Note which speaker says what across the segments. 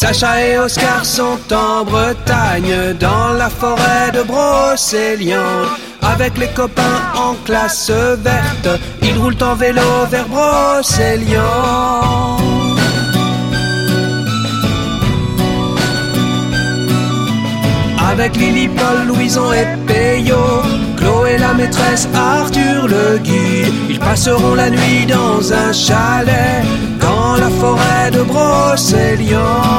Speaker 1: Sacha et Oscar sont en Bretagne, dans la forêt de Brocéliande. Avec les copains en classe verte, ils roulent en vélo vers Brocéliande. Avec Lily, Paul, Louison et Peyo, Chloé la maîtresse, Arthur le guide, ils passeront la nuit dans un chalet dans la forêt de Brocéliande.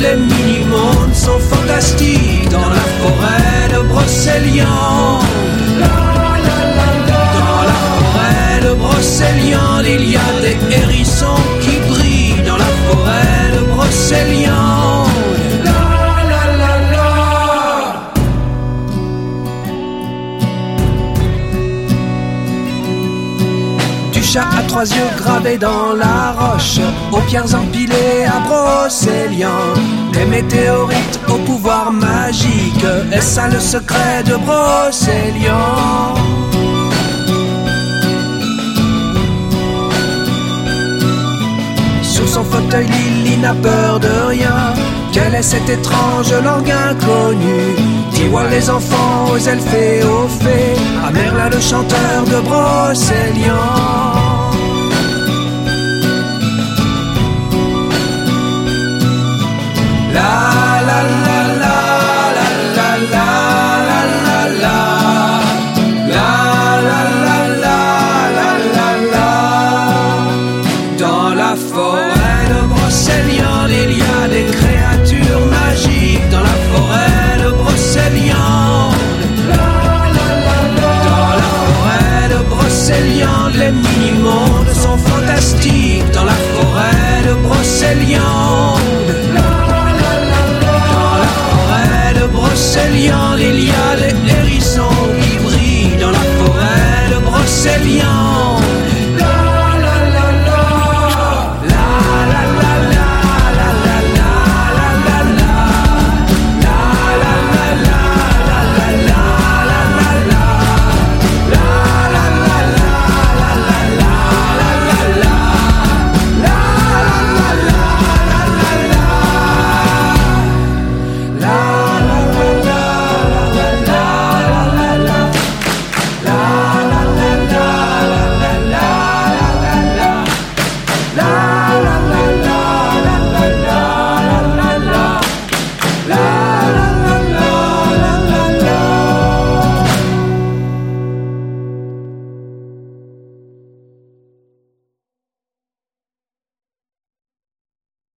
Speaker 1: Les mini-mondes sont fantastiques. Dans la forêt de Brocéliande. Chat à trois yeux gravés dans la roche, aux pierres empilées à Brocéliande, des météorites au pouvoir magique, est-ce ça le secret de Brocéliande Sur son fauteuil, Lily n'a peur de rien. Quelle est cette étrange langue inconnue Dis-moi les enfants, aux elfes et aux fées, à Merlin le chanteur de Brocéliande. c'est.